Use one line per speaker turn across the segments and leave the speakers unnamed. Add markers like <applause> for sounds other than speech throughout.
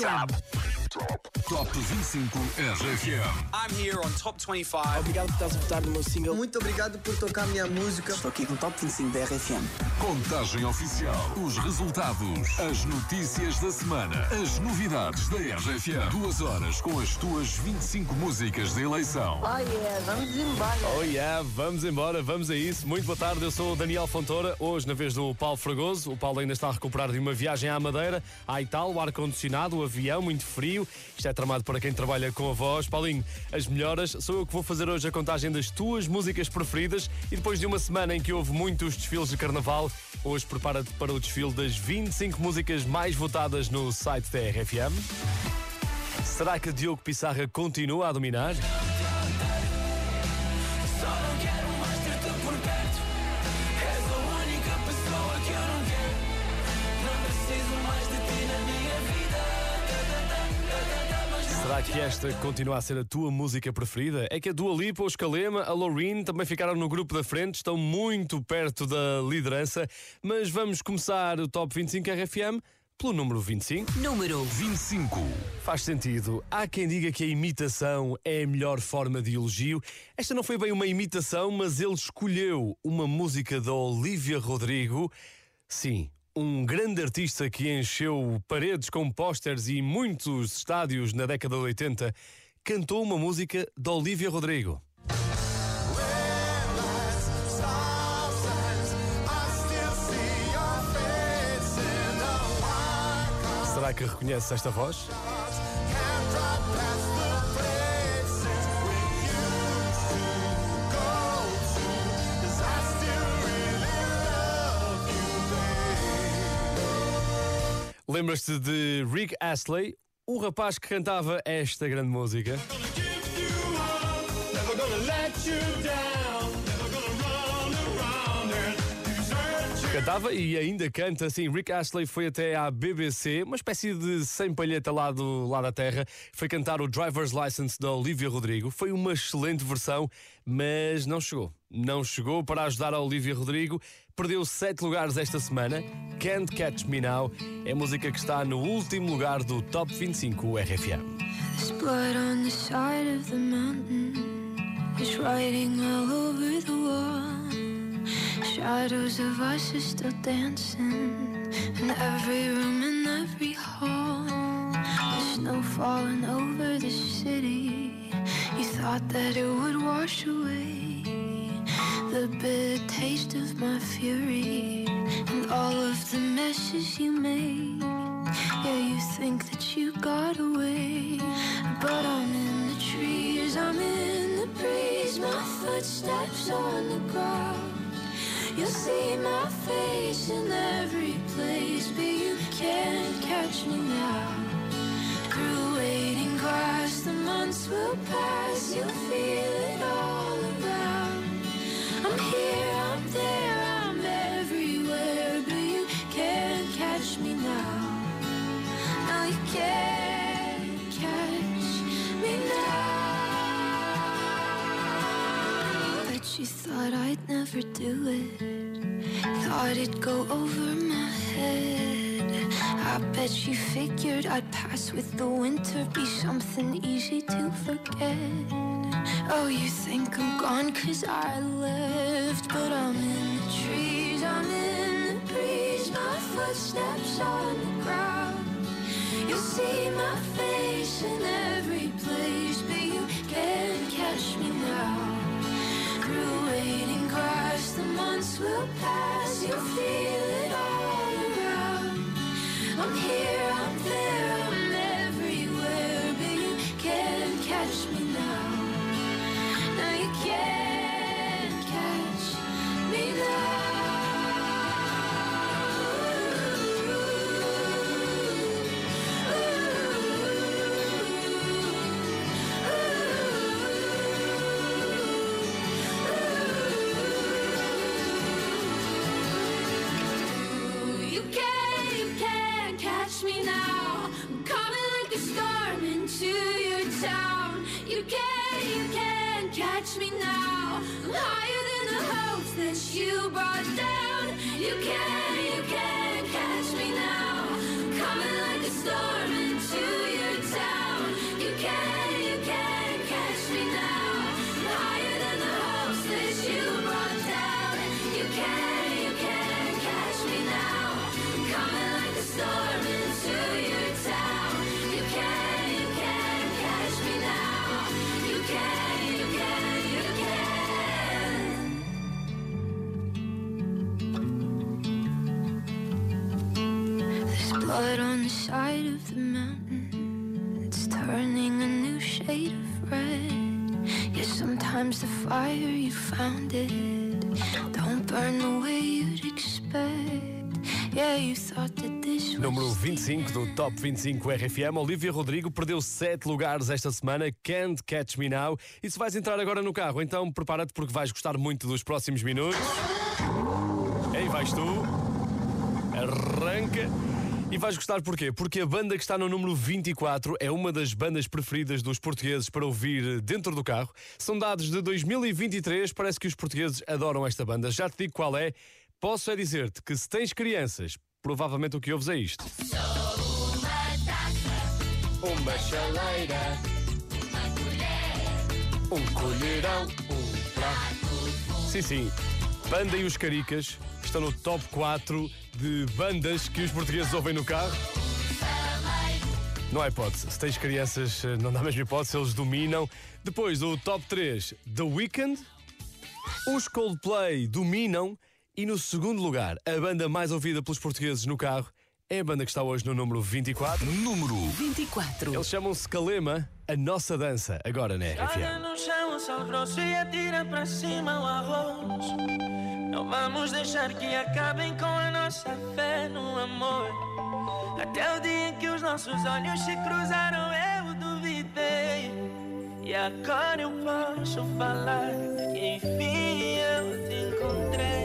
RFM.
Top 25 RFM.
I'm here on Top 25.
Obrigado por estás a votar no meu single.
Muito obrigado por tocar a minha música.
Estou aqui com o Top 25 da RFM.
Contagem oficial. Os resultados. As notícias da semana. As novidades da RFM. Duas horas com as tuas 25 músicas de eleição.
Oh yeah, vamos embora.
Oh yeah, vamos embora, vamos a isso. Muito boa tarde, eu sou o Daniel Fontoura, hoje na vez do Paulo Fragoso. O Paulo ainda está a recuperar de uma viagem à Madeira, à Ital, o ar-condicionado, o avião, muito frio. Isto é tramado para quem trabalha com a voz. Paulinho, as melhoras, sou eu que vou fazer hoje a contagem das tuas músicas preferidas e depois de uma semana em que houve muitos desfiles de carnaval, hoje prepara-te para o desfile das 25 músicas mais votadas no site da RFM. Será que Diogo Pissarra continua a dominar? Será que esta continua a ser a tua música preferida? É que a Dua Lipa, o Escalema, a Loreen também ficaram no grupo da frente, estão muito perto da liderança, mas vamos começar o Top 25 RFM pelo número 25.
Número
25.
Faz sentido. Há quem diga que a imitação é a melhor forma de elogio. Esta não foi bem uma imitação, mas ele escolheu uma música da Olivia Rodrigo. Sim, um grande artista que encheu paredes com pósteres e muitos estádios na década de 80, cantou uma música da Olivia Rodrigo. Será que reconhece esta voz? Lembras-te de Rick Astley, o rapaz que cantava esta grande música? Cantava e ainda canta, assim, Rick Astley foi até à BBC, uma espécie de sem palheta lá, do, lá da terra, foi cantar o Driver's License da Olivia Rodrigo, foi uma excelente versão, mas não chegou. Não chegou para ajudar a Olivia Rodrigo, perdeu sete lugares esta semana, Can't Catch Me Now, é a música que está no último lugar do Top 25 RFM.
Shadows of us are still dancing in every room in every hall. Snow falling over the city. You thought that it would wash away the bitter taste of my fury and all of the messes you made. Yeah, you think that you got away, but I'm in the trees, I'm in the breeze, my footsteps on the ground. You'll see my face in every place, but you can't catch me now. Through waiting grass, the months will pass, you'll feel thought I'd never do it. Thought it'd go over my head. I bet you figured I'd pass with the winter, be something easy to forget. Oh, you think I'm gone cause I left, but I'm in the trees, I'm in the breeze, my footsteps on the ground. You'll see my face in every place, but you can't will pass, you'll feel it all around. I'm here, you can't catch me now. I'm higher than the hopes that you brought down. You can't, you can't catch me now. Coming like a storm. Sometimes the fire you found it don't burn the way you'd expect. Yeah, you thought that this was
Número 25 do Top 25 RFM, Olivia Rodrigo perdeu 7 lugares esta semana, Can't Catch Me Now. E se vais entrar agora no carro, então prepara-te porque vais gostar muito dos próximos minutos. Aí vais tu, arranca. E vais gostar porquê? Porque a banda que está no número 24 é uma das bandas preferidas dos portugueses para ouvir dentro do carro. São dados de 2023, parece que os portugueses adoram esta banda. Já te digo qual é. Posso é dizer-te que se tens crianças, provavelmente o que ouves é isto. Uma chaleira, um colherão, um prato. Sim, sim. Banda e os Caricas estão no top 4 de bandas que os portugueses ouvem no carro. Não há hipótese. Se tens crianças, eh, não dá a mesma hipótese, eles dominam. Depois, o top 3, The Weeknd. Os Coldplay dominam. E no segundo lugar, a banda mais ouvida pelos portugueses no carro é a banda que está hoje no número 24.
Número
24.
Eles chamam-se Calema, a nossa dança, agora na
Joga no chão o sal grosso e atira para cima o arroz. Não vamos deixar que acabem com a nossa fé no amor. Até o dia em que os nossos olhos se cruzaram, eu duvidei. E agora eu posso falar que enfim eu te encontrei.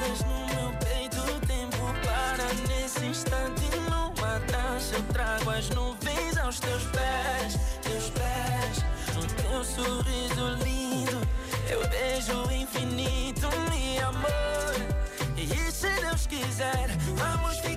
No meu peito, tempo para nesse instante. Numa dança, eu trago as nuvens aos teus pés, teus pés. No teu sorriso lindo, eu vejo o infinito, meu amor. E se Deus quiser, vamos ficar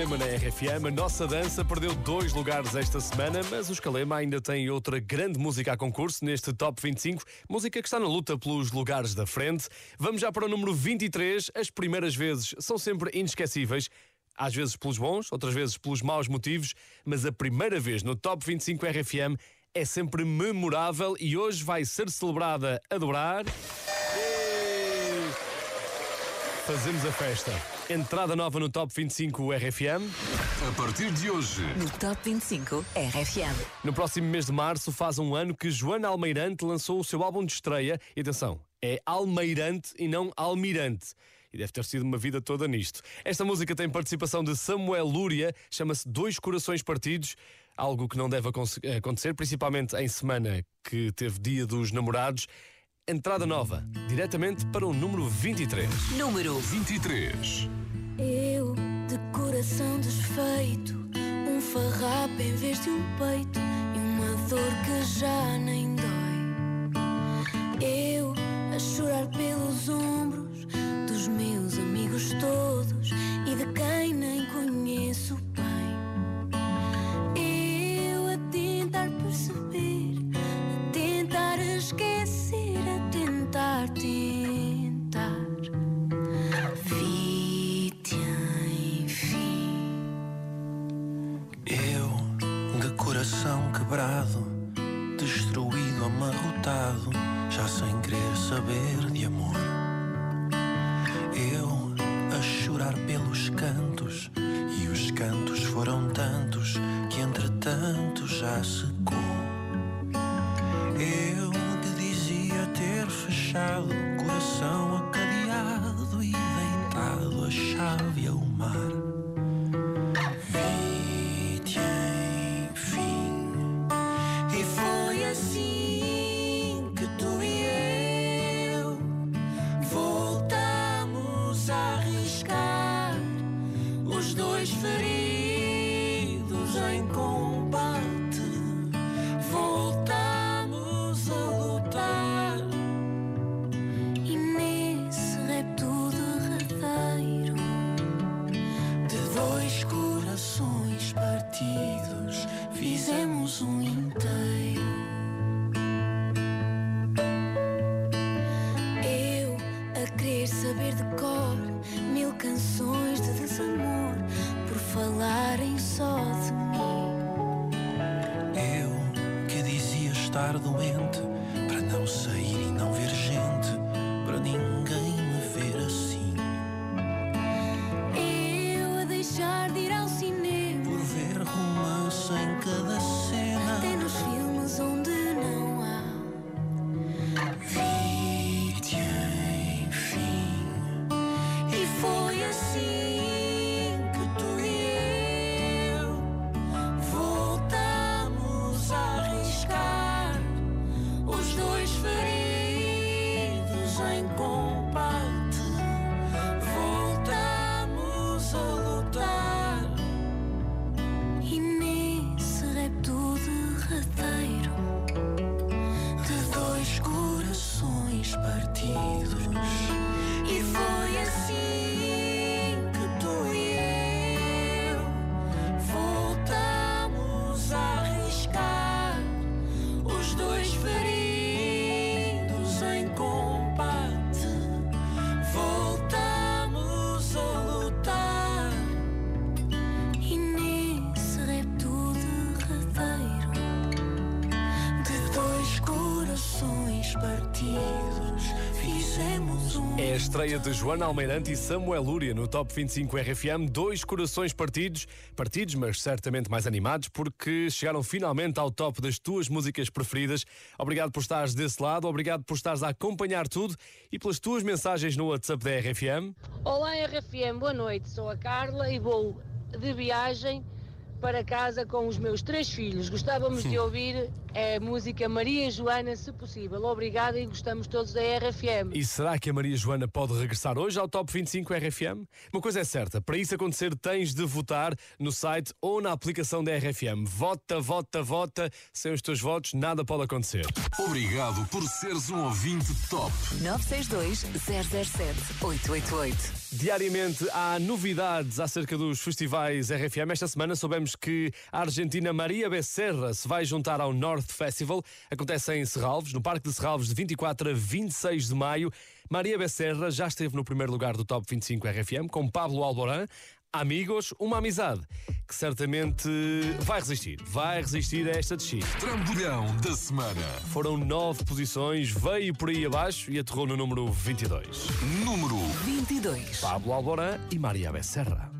Calema na RFM, a nossa dança perdeu dois lugares esta semana, mas os Calema ainda têm outra grande música a concurso neste Top 25, música que está na luta pelos lugares da frente. Vamos já para o número 23. As primeiras vezes são sempre inesquecíveis. Às vezes pelos bons, outras vezes pelos maus motivos, mas a primeira vez no Top 25 RFM é sempre memorável e hoje vai ser celebrada a dobrar. Fazemos a festa. Entrada nova no Top 25 RFM.
A partir de hoje,
No Top 25 RFM.
No próximo mês de março faz um ano que Joana Almeirante lançou o seu álbum de estreia. E atenção, é Almeirante e não Almirante. e deve ter sido uma vida toda nisto. Esta música tem participação de Samuel Lúria, chama-se Dois Corações Partidos, algo que não deve acontecer, principalmente em semana que teve Dia dos Namorados. Entrada nova, diretamente para o número 23.
Número
23.
Eu, de coração desfeito, um farrapo em vez de um peito e uma dor que já nem dói. Eu, a chorar pelos ombros dos meus amigos todos e de quem nem conheço
coração quebrado, destruído, amarrotado, já sem querer saber de amor. Eu, a chorar pelos cantos, e os cantos foram tantos que entretanto já secou.
Estreia de Joana Almeirante e Samuel Lúria no Top 25 RFM. Dois corações partidos, partidos, mas certamente mais animados, porque chegaram finalmente ao top das tuas músicas preferidas. Obrigado por estares desse lado, obrigado por estares a acompanhar tudo e pelas tuas mensagens no WhatsApp da RFM.
Olá RFM, boa noite. Sou a Carla e vou de viagem para casa com os meus três filhos. Gostávamos de ouvir a música Maria Joana, se possível. Obrigada e gostamos todos da RFM.
E será que a Maria Joana pode regressar hoje ao Top 25 RFM? Uma coisa é certa, para isso acontecer tens de votar no site ou na aplicação da RFM. Vota, vota, vota. Sem os teus votos nada pode acontecer.
Obrigado por seres um ouvinte top.
962 007 888.
Diariamente há novidades acerca dos festivais RFM. Esta semana soubemos que a Argentina Maria Becerra se vai juntar ao North Festival. Acontece em Serralves, no Parque de Serralves, de 24 a 26 de maio. Maria Becerra já esteve no primeiro lugar do Top 25 RFM com Pablo Alborán. Amigos, uma amizade que certamente vai resistir, vai resistir a esta descida.
Trambolhão da semana.
Foram nove posições, veio por aí abaixo e aterrou no número 22.
Número
22.
Pablo Alborán e Maria Becerra.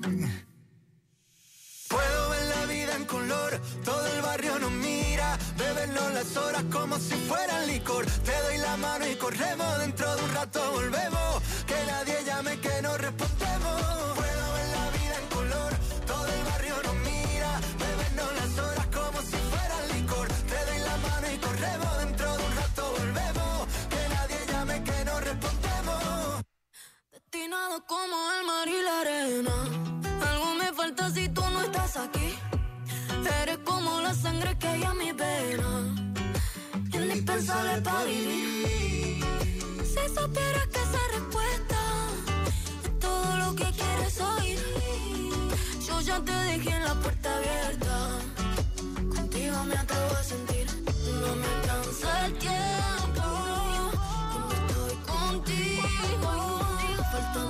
Puedo ver la vida en color, todo el barrio nos mira, bebernos las horas como si fueran licor. Te doy la mano y corremos, dentro de un rato volvemos, que nadie llame que no respondemos. Puedo ver la vida en color, todo el barrio nos mira, bebernos las horas como si fueran licor. Te doy la mano y corremos, dentro de un rato volvemos, que nadie llame que no respondemos.
Destinado como tiempo. Cuando estoy contigo. Faltan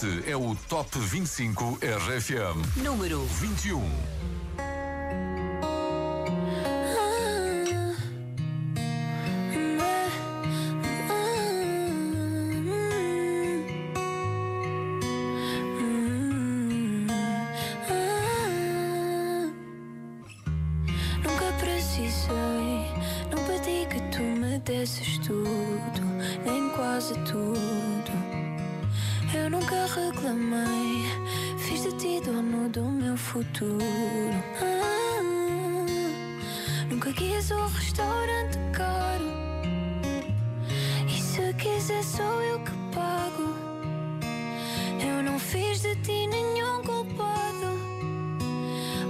Este é o Top 25 RFM.
Número
21.
Futuro. Ah, nunca quis um restaurante caro. E se quiser, sou eu que pago. Eu não fiz de ti nenhum culpado.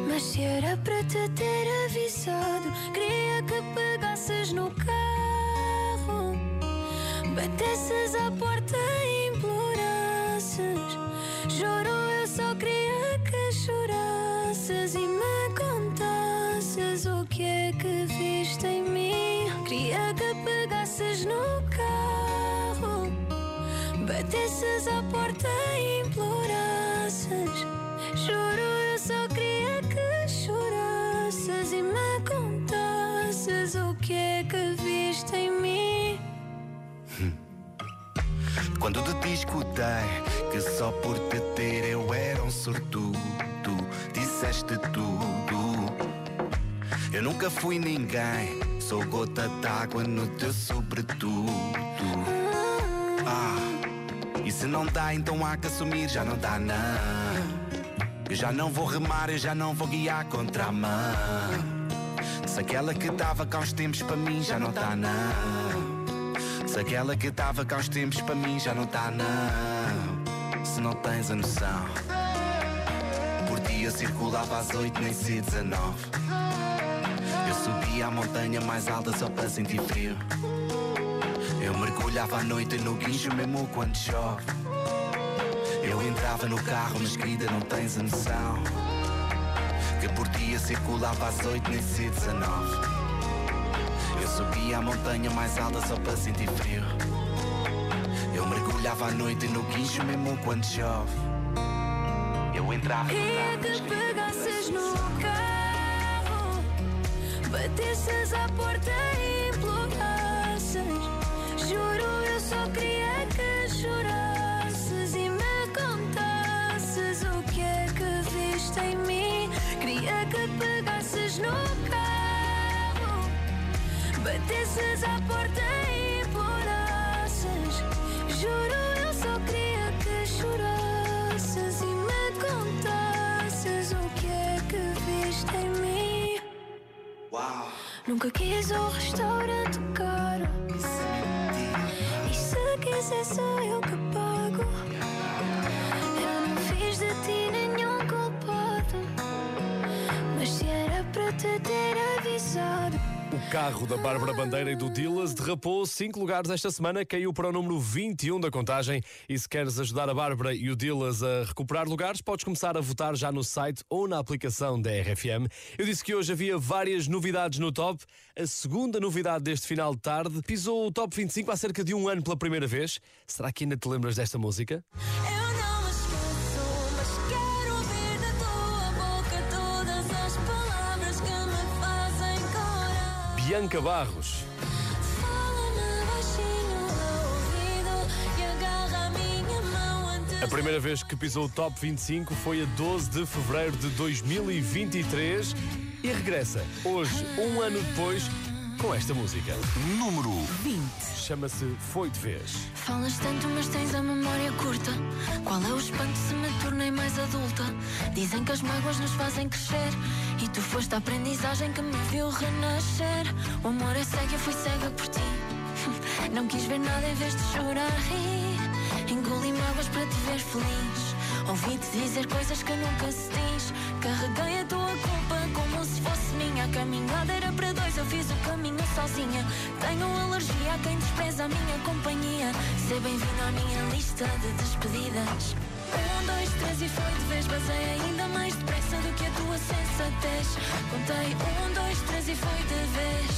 Mas se era para te ter avisado, queria que pegasses no carro, batesses à porta batesses à porta e implorasses. Juro, eu só queria que chorasses e me contasses o que é que viste em mim. <laughs>
Quando te escutei que só por te ter eu era um sortudo, disseste tudo. Eu nunca fui ninguém, sou gota d'água no teu sobretudo.
Ah, e se não dá, então há que assumir, já não dá, não. Eu já não vou remar, eu já não vou guiar contra a mão. Se aquela que tava cá uns tempos para mim já não tá, não. Se aquela que tava cá uns tempos para mim já não tá, não. Se não tens a noção. Por dia eu circulava às oito, nem se 19. Eu subia a montanha mais alta só para sentir frio. Eu mergulhava à noite no guincho mesmo quando chove. Eu entrava no carro, mas querida, não tens a noção. Que por dia circulava às oito, nem se 19. Eu subia a montanha mais alta só para sentir frio. Eu mergulhava à noite no guincho mesmo quando chove. Eu entrava no carro, mas
que pegasses no carro, batesses à porta e batesses à porta e implorasses. Juro, eu só queria que chorasses e me contasses o que é que viste em mim.
Uau!
Nunca quis um restaurante caro. E se quiser, sou eu que pago. Eu não fiz de ti nenhum culpado. Mas se era para te ter avisado.
O carro da Bárbara Bandeira e do Dillas derrapou 5 lugares esta semana, caiu para o número 21 da contagem. E se queres ajudar a Bárbara e o Dillas a recuperar lugares, podes começar a votar já no site ou na aplicação da RFM. Eu disse que hoje havia várias novidades no top. A segunda novidade deste final de tarde pisou o top 25 há cerca de um ano pela primeira vez. Será que ainda te lembras desta música?
Eu
Bianca Barros.
A
primeira vez que pisou o top 25 foi a 12 de fevereiro de 2023 e regressa hoje, um ano depois, com esta música.
Número
20.
Chama-se Foi de Vez.
Falas tanto, mas tens a memória curta. Qual é o espanto se me tornei mais adulta? Dizem que as mágoas nos fazem crescer. E tu foste a aprendizagem que me viu renascer. O amor é cego, eu fui cega por ti. <laughs> Não quis ver nada em vez de chorar, ri. Engoli mágoas para te ver feliz. Ouvi-te dizer coisas que nunca se diz. Carreguei a tua culpa A caminhada era para dois, eu fiz o caminho sozinha. Tenho alergia a quem despreza a minha companhia. Ser bem-vindo à minha lista de despedidas. Um, dois, três e foi de vez. Basei ainda mais depressa do que a tua sensatez. Contei um, dois, três e foi de vez.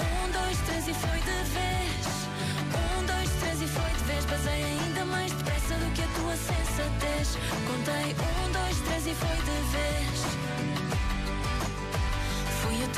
Um, dois, três e foi de vez. Um, dois, três e foi de vez. Basei ainda mais depressa do que a tua sensatez. Contei um, dois, três e foi de vez.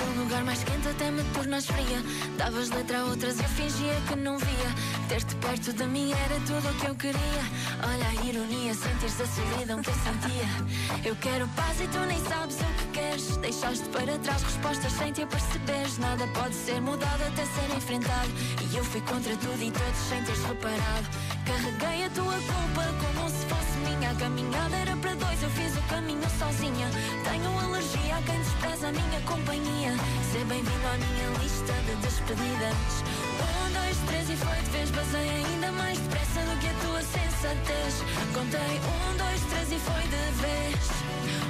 Teu lugar mais quente até me tornas fria. Davas letra a outras e eu fingia que não via. Ter-te perto de mim era tudo o que eu queria. Olha a ironia, sentires a solidão que eu sentia. Eu quero paz e tu nem sabes o que queres. Deixaste para trás respostas sem te aperceberes. Nada pode ser mudado até ser enfrentado. E eu fui contra tudo e todos sem teres reparado. Carreguei a tua culpa como se fosse minha. A caminhada era para dois, eu fiz o caminho sozinha. Tenho alergia a quem despreza a minha companhia. Seja bem-vindo à minha lista de despedidas. Um, dois, três e foi de vez. Basei ainda mais depressa do que a tua sensatez. Contei um, dois, três e foi de vez.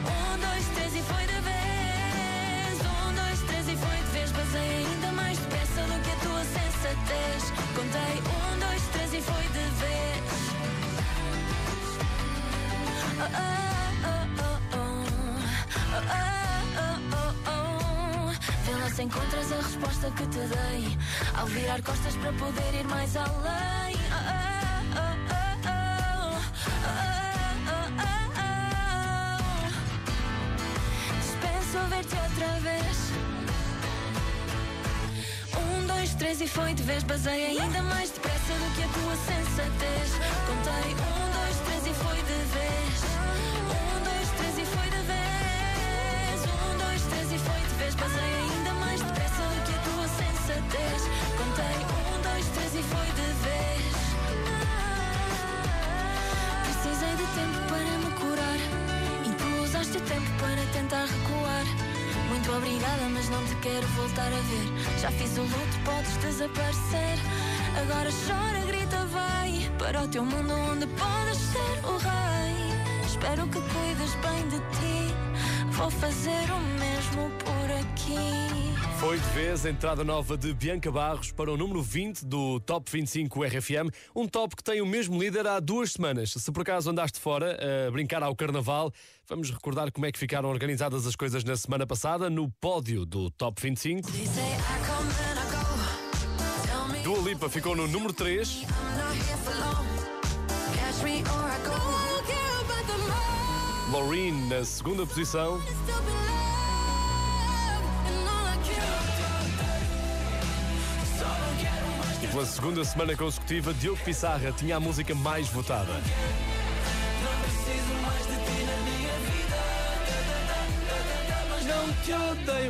Um, dois, três e foi de vez. Um, dois, três e foi de vez. Basei ainda mais depressa do que a tua sensatez. Contei um, dois, três e foi de se encontras a resposta que te dei Ao virar costas para poder ir mais além. Dispenso ver-te outra vez um, dois, três e foi de vez. Basei ainda mais depressa do que a tua sensatez. Contei um, um, dois, três e foi de vez. Um, dois, três e foi de vez. Passei ainda mais depressa do que a tua sensatez. Contei um, dois, três e foi de vez. Precisei de tempo para me curar. E tu usaste o tempo para tentar recuar. Muito obrigada, mas não te quero voltar a ver. Já fiz o luto, podes desaparecer. Agora chora, grita, vai para o teu mundo onde podes ser o rei. Espero que cuides bem de ti. Vou fazer o mesmo por aqui.
Foi de vez a entrada nova de Bianca Barros para o número 20 do Top 25 RFM, um top que tem o mesmo líder há duas semanas. Se por acaso andaste fora a brincar ao carnaval, vamos recordar como é que ficaram organizadas as coisas na semana passada no pódio do Top 25.
They say I come and I go. Tell me
Dua Lipa ficou no número 3, Laureen na segunda posição, e pela segunda semana consecutiva, Diogo Pissarra tinha a música mais votada.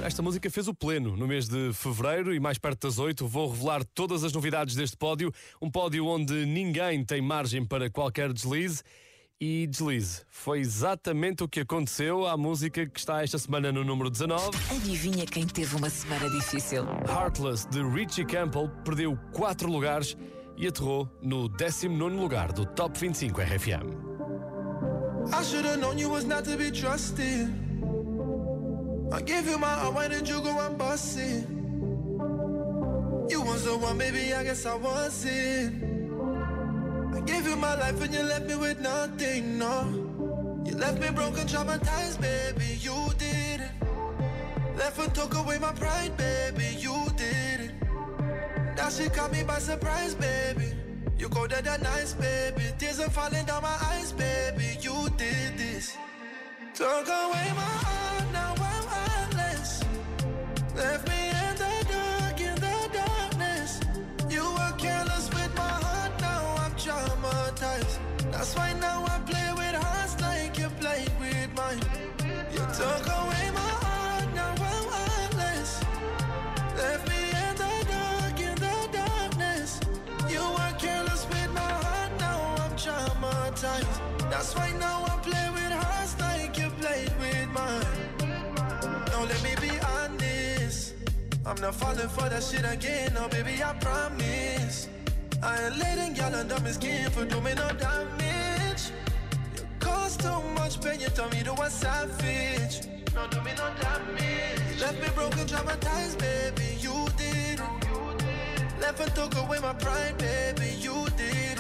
Esta música fez o pleno no mês de fevereiro e mais perto das oito vou revelar todas as novidades deste pódio. Um pódio onde ninguém tem margem para qualquer deslize. E deslize. Foi exatamente o que aconteceu à música que está esta semana no número 19.
Adivinha quem teve uma semana difícil?
Heartless de Richie Campbell perdeu 4 lugares e aterrou no 19 lugar do Top 25 RFM.
I should've known you was not to be trusted. I gave you my heart, why did you go and bust it? You was the one, baby, I guess I was it. I gave you my life and you left me with nothing, no. You left me broken, traumatized, baby, you did it. Left and took away my pride, baby, you did it. That shit caught me by surprise, baby. You there that nice, baby. Tears are falling down my eyes, baby. You did this. Took away my heart, now I'm heartless. Left I'm not falling for that shit again, no baby, I promise. I ain't letting y'all under my skin for doing no damage. You cause too much pain, you told me to a savage. No, do me no damage. Left me broken, traumatized, baby, you did. Left and took away my pride, baby, you did.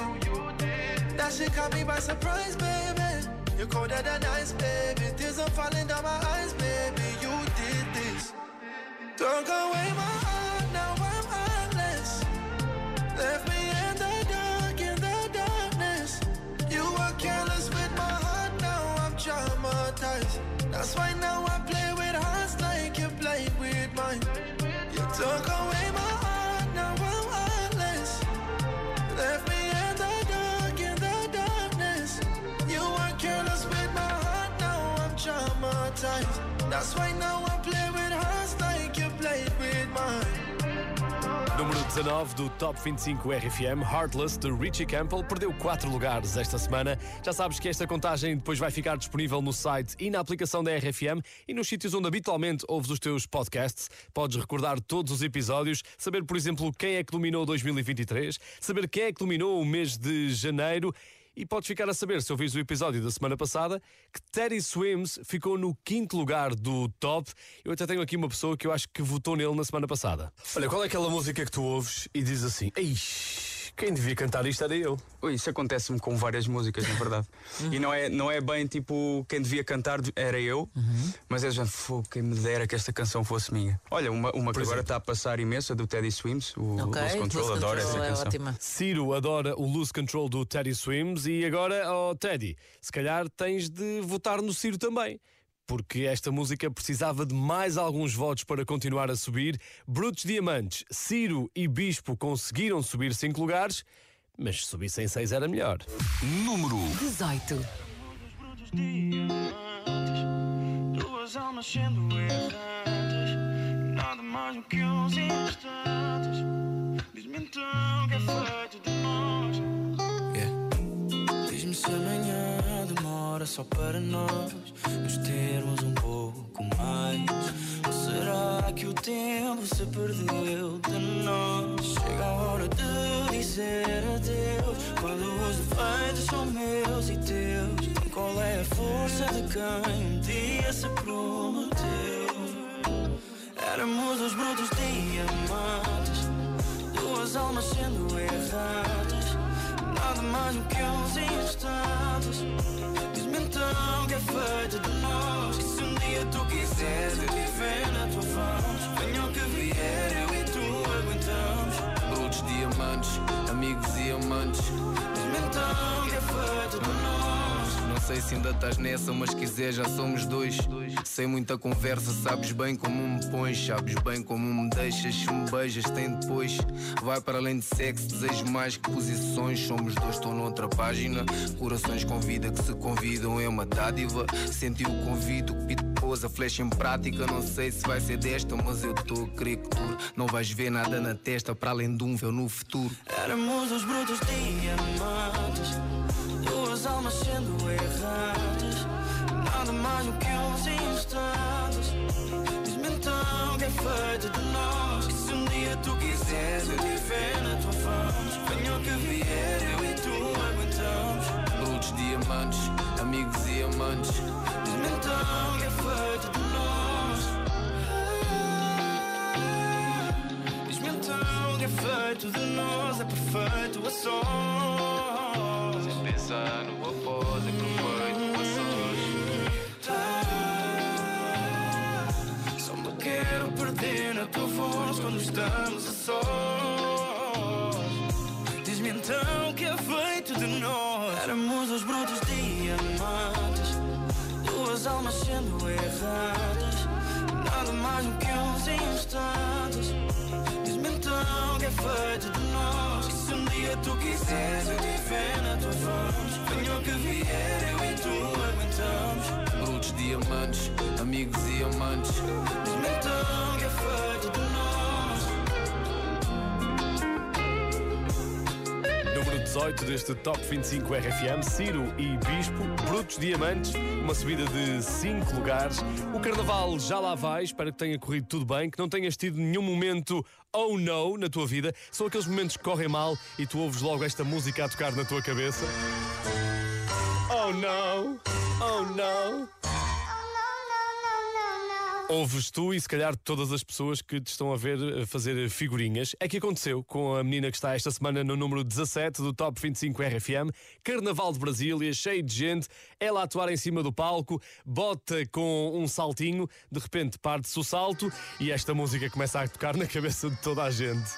That shit caught me by surprise, baby. You colder than ice, baby. Tears are falling down my eyes, baby. You. Took away my heart, now I'm heartless. Left me in the dark, in the darkness. You were careless with my heart, now I'm traumatized. That's why now I play with hearts like you played with mine. You took away my heart, now I'm heartless. Left me in the dark, in the darkness. You were careless with my heart, now I'm traumatized. That's why now
Número 19 do Top 25 RFM, Heartless, de Richie Campbell, perdeu 4 lugares esta semana. Já sabes que esta contagem depois vai ficar disponível no site e na aplicação da RFM e nos sítios onde habitualmente ouves os teus podcasts. Podes recordar todos os episódios, saber, por exemplo, quem é que dominou 2023, saber quem é que dominou o mês de janeiro. E podes ficar a saber, se ouvires o episódio da semana passada, que Teddy Swims ficou no quinto lugar do top. Eu até tenho aqui uma pessoa que eu acho que votou nele na semana passada. Olha, qual é aquela música que tu ouves e dizes assim: quem devia cantar isto era eu?
Ui, Isso acontece-me com várias músicas, na verdade. e não é, não é bem tipo quem devia cantar era eu, mas é já "Fogo, quem me dera que esta canção fosse minha. Olha, uma, uma que agora está a passar imensa do Teddy Swims, o
Ok,
Lose Control,
Lose
adoro
Control
essa
é
canção.
ótima.
Ciro adora o Lose Control do Teddy Swims e agora, oh Teddy, se calhar tens de votar no Ciro também. Porque esta música precisava de mais alguns votos para continuar a subir. Brutos Diamantes, Ciro e Bispo conseguiram subir 5 lugares, mas se subissem 6 era melhor.
Número
18.
Duas almas sendo errantes Nada mais do que uns instantes Diz-me então que é feito de nós
Diz-me se amanhã hora só para nós nos termos um pouco mais. Ou será que o tempo se perdeu de nós? Chega a hora de dizer adeus. Quando os defeitos são meus e teus. Qual é a força de quem um dia se prometeu? Éramos dois brutos diamantes, duas almas sendo erradas. Nada mais do que uns instantes. Diz-me então que é feito de nós. E se um dia tu quiseres eu viver na tua voz, venha o que vier, eu e tu aguentamos.
Brutos diamantes, amigos e amantes.
Diz-me então que é feito de nós.
Sei se ainda estás nessa, mas quiser já somos dois. Sem muita conversa, sabes bem como me pões, sabes bem como me deixas. Se me beijas, tem depois. Vai para além de sexo, desejo mais que posições. Somos dois, estou noutra página. Corações com vida que se convidam é uma dádiva. Senti o convite, o pito pôs a flecha em prática. Não sei se vai ser desta, mas eu estou a crer que tu não vais ver nada na testa para além de um véu no futuro.
Éramos dois brutos diamantes, duas almas sendo erradas. Nada mais do que uns instantes. Diz-me então que é feito de nós. E se um dia tu quiseres eu viver na tua voz, venha o que vier, eu e tu aguentamos.
Brutos diamantes, amigos e amantes.
Diz-me então que é feito de nós. Diz-me então que é feito de nós, é perfeito a sós.
Pensar no após, é perfeito a
Só me quero perder na tua voz quando estamos a sós. Diz-me então que é feito de nós. Éramos dois brutos diamantes, duas almas sendo erradas. Nada mais do que uns instantes. Diz-me então que é feito de nós. Dia tu quiseres eu viver na tua voz, venha que vier, eu e tu aguentamos.
Brutos diamantes, amigos e amantes.
Diz-me que é feito
18 deste Top 25 RFM, Ciro e Bispo, Brutos Diamantes, uma subida de 5 lugares. O carnaval já lá vai, espero que tenha corrido tudo bem, que não tenhas tido nenhum momento oh no na tua vida. São aqueles momentos que correm mal e tu ouves logo esta música a tocar na tua cabeça. Oh no, oh no. Ouves tu e se calhar todas as pessoas que te estão a ver fazer figurinhas. É que aconteceu com a menina que está esta semana no número 17 do Top 25 RFM, Carnaval de Brasília, cheio de gente, ela a atuar em cima do palco, bota com um saltinho, de repente parte-se o salto e esta música começa a tocar na cabeça de toda a gente.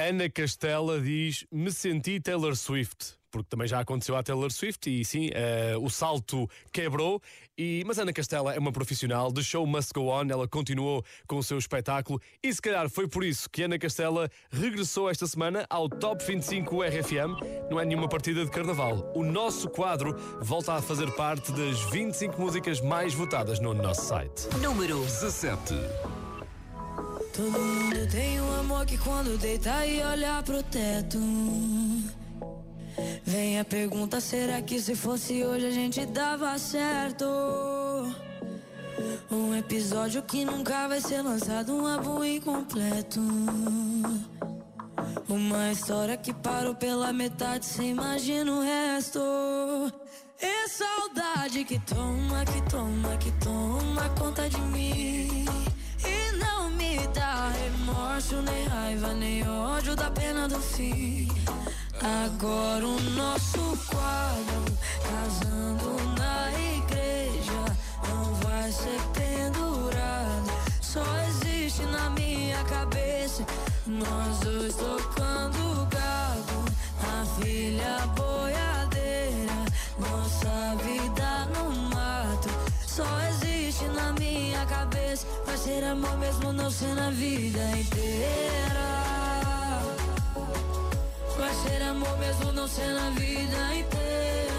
Ana Castela diz: Me senti Taylor Swift. Porque também já aconteceu à Taylor Swift e sim, eh, o salto quebrou. E, mas Ana Castela é uma profissional, The Show Must Go On, ela continuou com o seu espetáculo e se calhar foi por isso que Ana Castela regressou esta semana ao Top 25 RFM. Não é nenhuma partida de carnaval. O nosso quadro volta a fazer parte das 25 músicas mais votadas no nosso site.
Número
17.
Todo mundo tem um amor que quando deita e olha pro teto. Vem a pergunta: será que se fosse hoje a gente dava certo? Um episódio que nunca vai ser lançado, um álbum incompleto. Uma história que parou pela metade, cê imagina o resto. É saudade que toma, que toma, que toma conta de mim. E não me dá remorso, nem raiva, nem ódio da pena do fim. Agora o nosso quadro, casando na igreja, não vai ser pendurado. Só existe na minha cabeça, nós dois tocando gado, a filha boiadeira, nossa vida no mato. Só existe na minha cabeça, vai ser amor mesmo não ser na vida inteira. Vai ser amor mesmo não ser na vida inteira.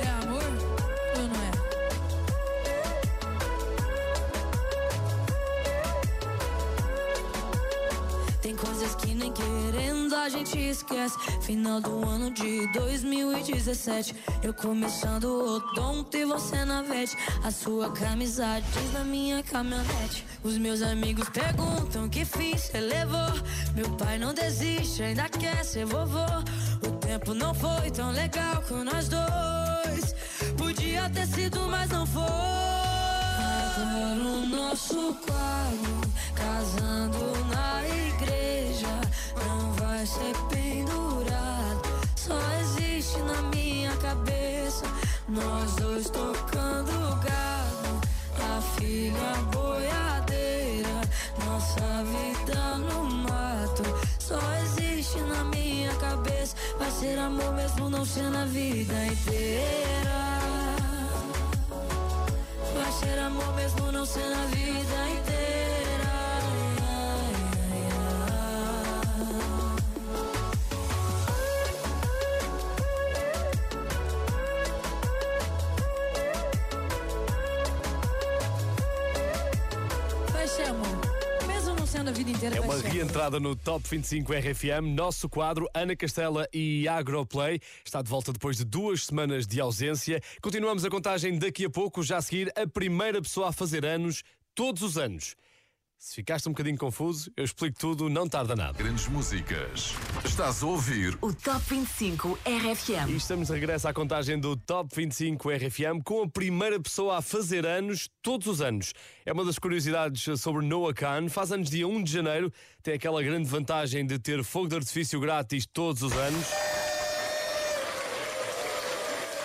É amor ou não é? Tem coisas que nem querendo a gente esquece. Final do ano de 2017 eu começando o odonto e você na vete. A sua camisa diz na minha caminhonete. Os meus amigos perguntam que fiz, você levou. Meu pai não desiste, ainda quer ser vovô. O tempo não foi tão legal com nós dois. Podia ter sido, mas não foi. Agora o nosso quadro, casando na igreja, não vai ser pendurado. Só existe na minha cabeça, nós dois tocando gado, a filha boiadeira, nossa vida no mato. Só existe na minha cabeça, vai ser amor mesmo não ser na vida inteira. Vai ser amor mesmo não ser na vida inteira.
Reentrada no Top 25 RFM. Nosso quadro, Ana Castela e Agroplay, está de volta depois de duas semanas de ausência. Continuamos a contagem daqui a pouco, já a seguir, a primeira pessoa a fazer anos todos os anos. Se ficaste um bocadinho confuso, eu explico tudo, não tarda nada.
Grandes músicas. Estás a ouvir
O Top 25 RFM.
E estamos de regresso à contagem do Top 25 RFM com a primeira pessoa a fazer anos todos os anos. É uma das curiosidades sobre Noah Khan. Faz anos dia 1 de janeiro, tem aquela grande vantagem de ter fogo de artifício grátis todos os anos.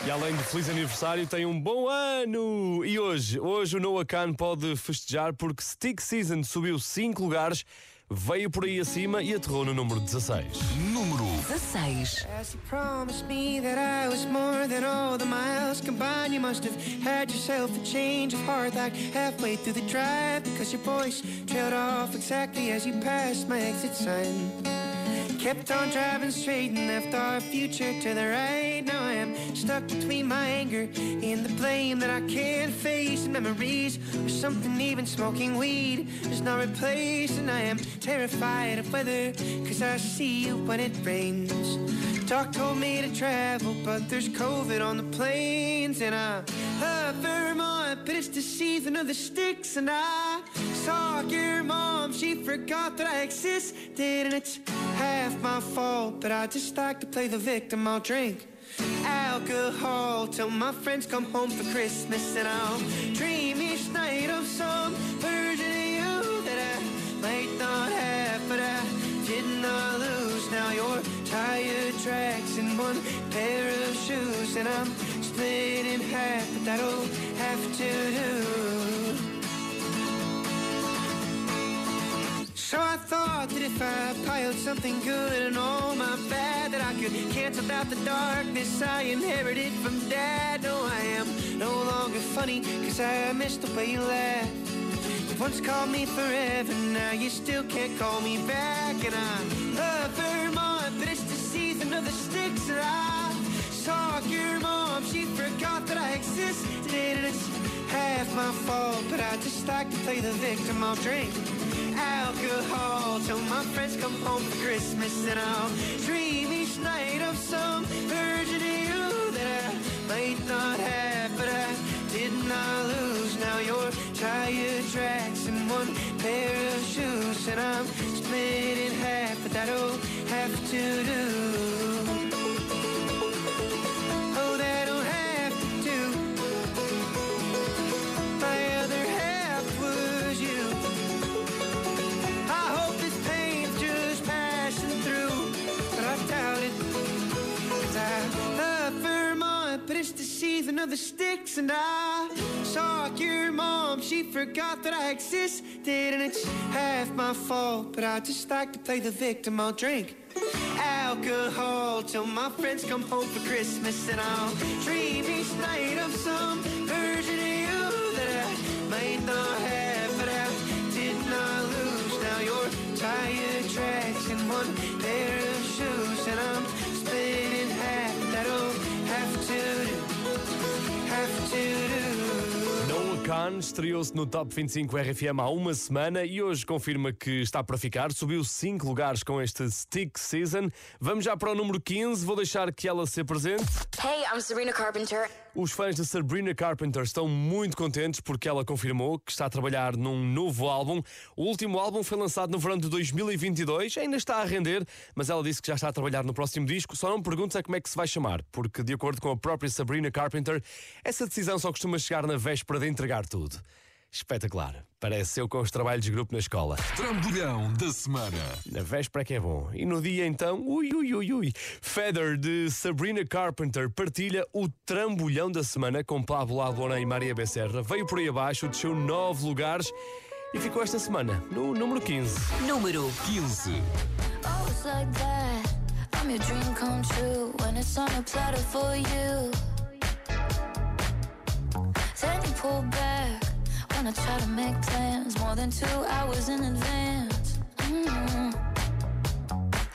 E além de feliz aniversário, tem um bom ano! E hoje, hoje o Noah Khan pode festejar porque Stick Season subiu 5 lugares, veio por aí acima e aterrou no número 16.
Número
16.
As you promised me that I was more than all the miles combined, you must have had yourself a change of heart like halfway through the drive because your voice trailed off exactly as you passed my exit sign. Kept on driving straight and left our future to the right. Now I am stuck between my anger and the blame that I can't face. And Memories or something, even smoking weed does not replace. And I am terrified of weather because I see you when it rains. Doc told me to travel, but there's COVID on the planes. And I love Vermont, but it's the season of the sticks. And I saw your mom, she forgot that I existed. And it's half my fault, but I just like to play the victim. I'll drink alcohol till my friends come home for Christmas. And I'll dream each night of some version one pair of shoes, and I'm split in half, but that'll have to do. So I thought that if I piled something good and all my bad, that I could cancel out the darkness I inherited from dad. No, I am no longer funny, cause I miss the way you laugh. You once called me forever, now you still can't call me back. And I my fault, but I just like to play the victim. I'll drink alcohol till my friends come home for Christmas. And I'll dream each night of some of you that I might not have, but I did not lose. Now your tire tracks in one pair of shoes, and I'm split in half, but that'll have to do. Season of the sticks, and I saw your mom. She forgot that I existed, and it's half my fault, but I just like to play the victim. I'll drink alcohol till my friends come home for Christmas, and I'll dream each night of some version of you that I might not have, but I did not lose. Now your tire tracks in one pair of shoes, and I'm
Estreou-se no Top 25 RFM há uma semana e hoje confirma que está para ficar. Subiu 5 lugares com este Stick Season. Vamos já para o número 15. Vou deixar que ela se apresente.
Hey, I'm Sabrina Carpenter.
Os fãs de Sabrina Carpenter estão muito contentes porque ela confirmou que está a trabalhar num novo álbum. O último álbum foi lançado no verão de 2022, ainda está a render, mas ela disse que já está a trabalhar no próximo disco. Só não me perguntes é como é que se vai chamar, porque de acordo com a própria Sabrina Carpenter, essa decisão só costuma chegar na véspera de entregar tudo. Espetacular. Parece eu com os trabalhos de grupo na escola.
Trambolhão da semana.
Na véspera é que é bom. E no dia então, ui, ui, ui, ui. Feather de Sabrina Carpenter partilha o trambolhão da semana com Pablo Alborán e Maria Becerra. Veio por aí abaixo, desceu nove lugares e ficou esta semana no número 15.
Número
15.
Oh, Then you pull back when I try to make plans more than two hours in advance. Mm.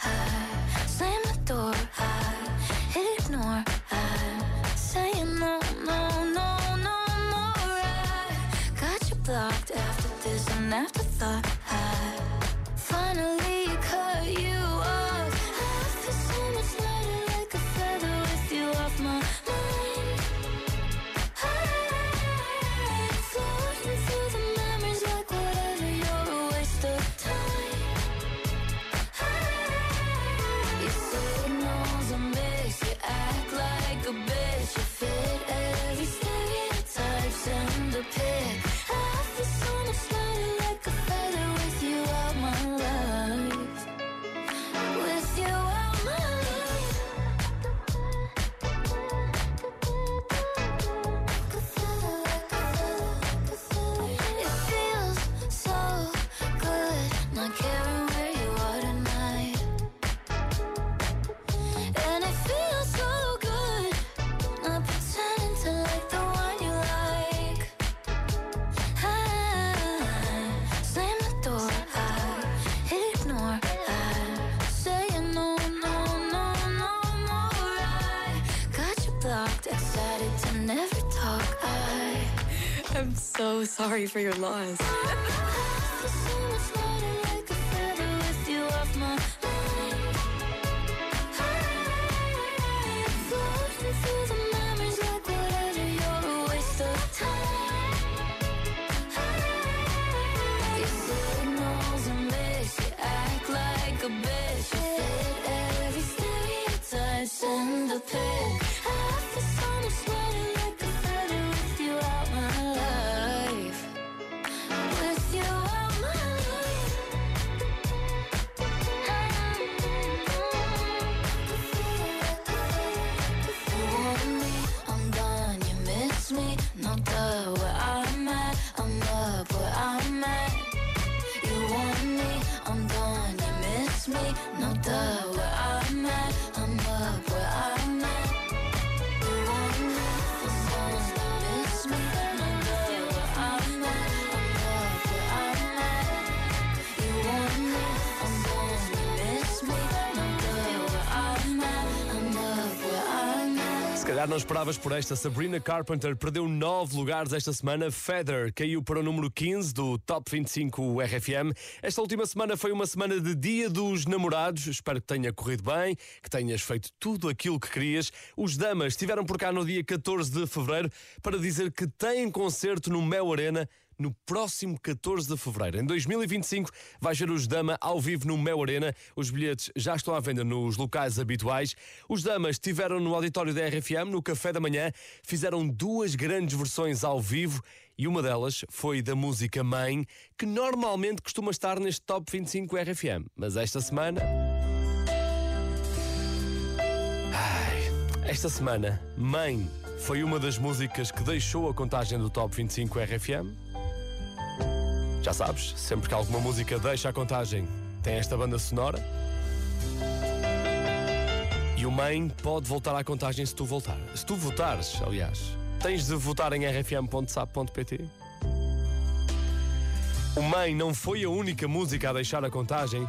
I slam the door, I ignore, I say no, no, no, no more. I got you blocked after this and afterthought. I finally
sorry for your loss.
Calhar não esperavas por esta. Sabrina Carpenter perdeu 9 lugares esta semana. Feather caiu para o número 15 do Top 25 RFM. Esta última semana foi uma semana de Dia dos Namorados. Espero que tenha corrido bem, que tenhas feito tudo aquilo que querias. Os Damas estiveram por cá no dia 14 de fevereiro para dizer que têm concerto no Mel Arena no próximo 14 de fevereiro. Em 2025 vai ser os Dama ao vivo no Mel Arena. Os bilhetes já estão à venda nos locais habituais. Os Damas estiveram no auditório da RFM, no café da manhã, fizeram duas grandes versões ao vivo e uma delas foi da música Mãe, que normalmente costuma estar neste Top 25 RFM. Mas esta semana. Esta semana, Mãe foi uma das músicas que deixou a contagem do Top 25 RFM. Já sabes, sempre que alguma música deixa a contagem, tem esta banda sonora. E o Mãe pode voltar à contagem se tu voltar. Se tu votares, aliás, tens de votar em rfm.sap.pt. O Mãe não foi a única música a deixar a contagem,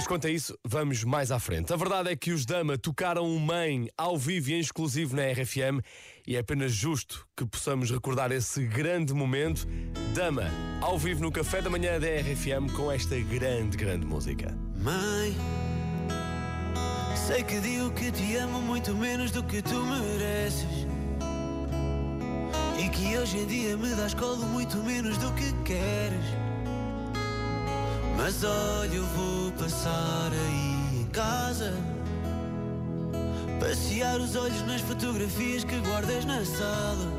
mas quanto a isso, vamos mais à frente. A verdade é que os Dama tocaram um Mãe ao vivo e em exclusivo na RFM e é apenas justo que possamos recordar esse grande momento. Dama, ao vivo no café da manhã da RFM com esta grande, grande música.
Mãe, sei que digo que te amo muito menos do que tu mereces. E que hoje em dia me das colo muito menos do que queres. Mas olha, eu vou passar aí em casa. Passear os olhos nas fotografias que guardas na sala.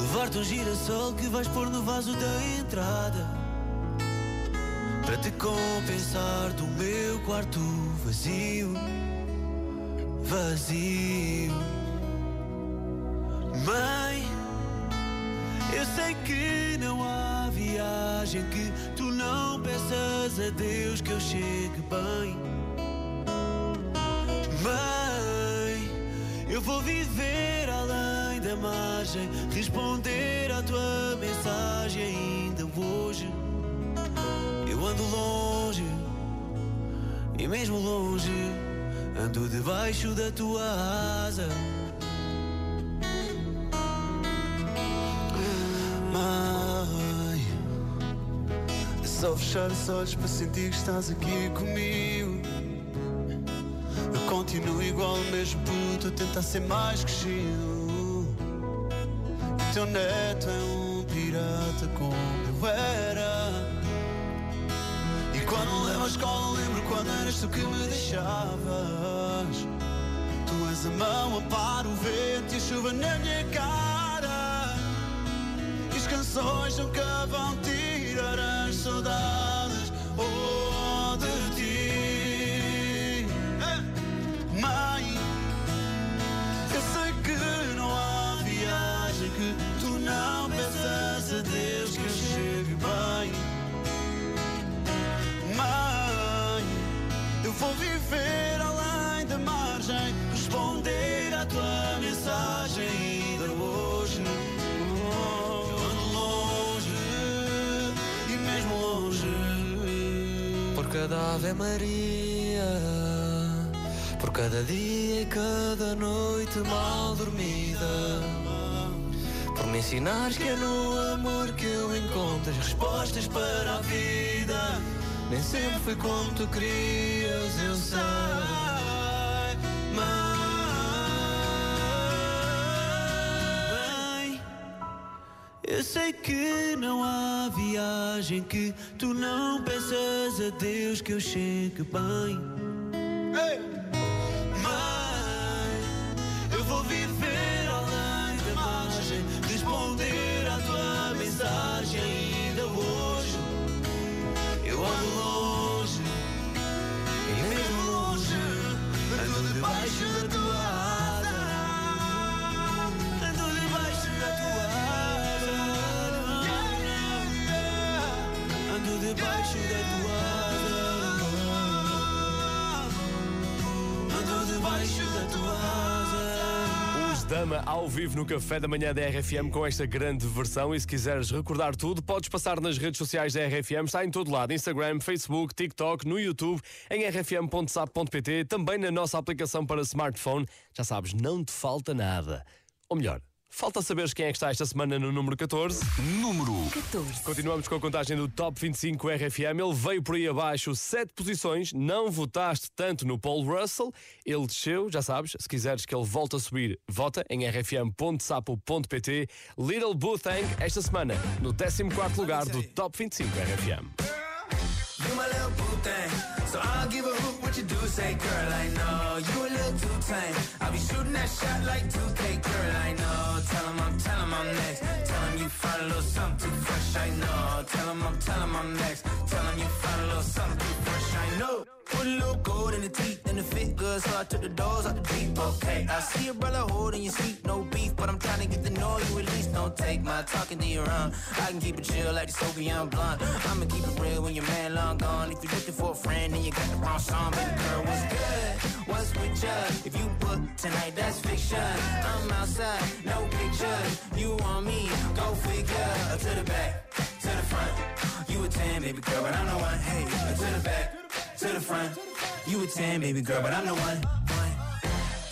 Levar-te um girassol que vais pôr no vaso da entrada. Para te compensar do meu quarto vazio. Vazio. Mãe, eu sei que não há viagem que tu não peças a Deus que eu chegue bem. Mãe, eu vou viver além da margem, responder à tua mensagem ainda hoje. Eu ando longe, e mesmo longe, ando debaixo da tua asa. Só fechar os olhos para sentir que estás aqui comigo. Eu continuo igual, mesmo puto, a tentar ser mais crescido. O teu neto é um pirata como eu era. E quando levo à escola, lembro quando eras tu que me deixavas. Tu és a mão a par o vento e a chuva na minha cara. E as canções nunca vão tirar as saudades oh, de ti. Mãe, eu sei que não há viagem que tu não peças a Deus que chegue bem. Mãe, eu vou viver cada Ave Maria, por cada dia e cada noite mal dormida. Por me ensinares que é no amor que eu encontro as respostas para a vida. Nem sempre foi como tu querias, eu sei. Eu sei que não há viagem que tu não peças a Deus que eu chegue bem.
Dama ao vivo no café da manhã da RFM com esta grande versão. E se quiseres recordar tudo, podes passar nas redes sociais da RFM. Está em todo lado: Instagram, Facebook, TikTok, no YouTube, em rfm.sap.pt, também na nossa aplicação para smartphone. Já sabes, não te falta nada. Ou melhor, falta saberes quem é que está esta semana no número 14.
Número
14.
Continuamos com a contagem do Top 25 RFM. Ele veio por aí abaixo, sete posições. Não votaste tanto no Paul Russell. Ele desceu, já sabes. Se quiseres que ele volte a subir, vota em rfm.sapo.pt. Little Boothang, esta semana, no 14 lugar do Top 25 RFM.
You say, girl, I know. You a little too tame. I'll be shooting that shot like 2K, girl, I know. Tell him I'm, tell him I'm next. Tell him you find a little something too fresh, I know. Tell him I'm, tell him I'm next. Tell him you find a little something too fresh, I know. Little gold in the teeth and the fit good, so I took the doors out the deep. Okay, I see a brother holding your seat, no beef, but I'm trying to get to know you at least. Don't take my talking to your own. I can keep it chill like the Soviet blonde. I'ma keep it real when your man long gone. If you're looking for a friend and you got the wrong song, baby girl, what's good? What's with you? If you book tonight, that's fiction. I'm outside, no pictures. You want me? Go figure. To the back, to the front. You a 10, baby girl, but I'm the one. Hey, to the back, to the front. You a 10, baby girl, but I'm the one.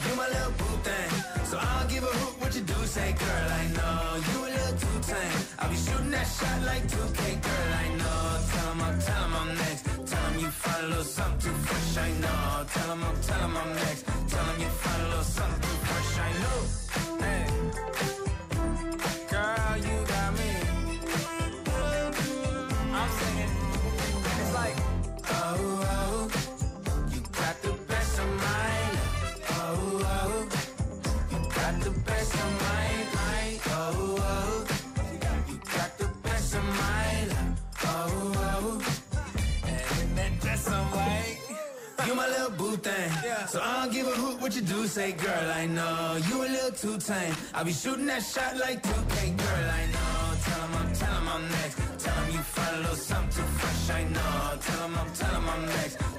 You my little boo thing. So I don't give a hoot what you do, say, girl, I know. You a little too tame. I'll be shooting that shot like 2K, girl, I know. Tell 'em I'm, tell 'em I'm next. Tell 'em you find a little something too fresh, I know. Tell 'em I'm, tell 'em I'm next. Tell 'em you find a little something too fresh, I know. Hey. Best of mine. mine. Oh, oh, you got the best of mine. Oh, oh, and in that dress I'm white. You my little boo thing. So I don't give a hoot what you do, say, girl, I know. You a little too tame. I'll be shooting that shot like 2K, girl, I know. Tell 'em I'm, tell 'em I'm next. Tell 'em you find a little something too fresh, I know. Tell 'em I'm, tell 'em I'm next.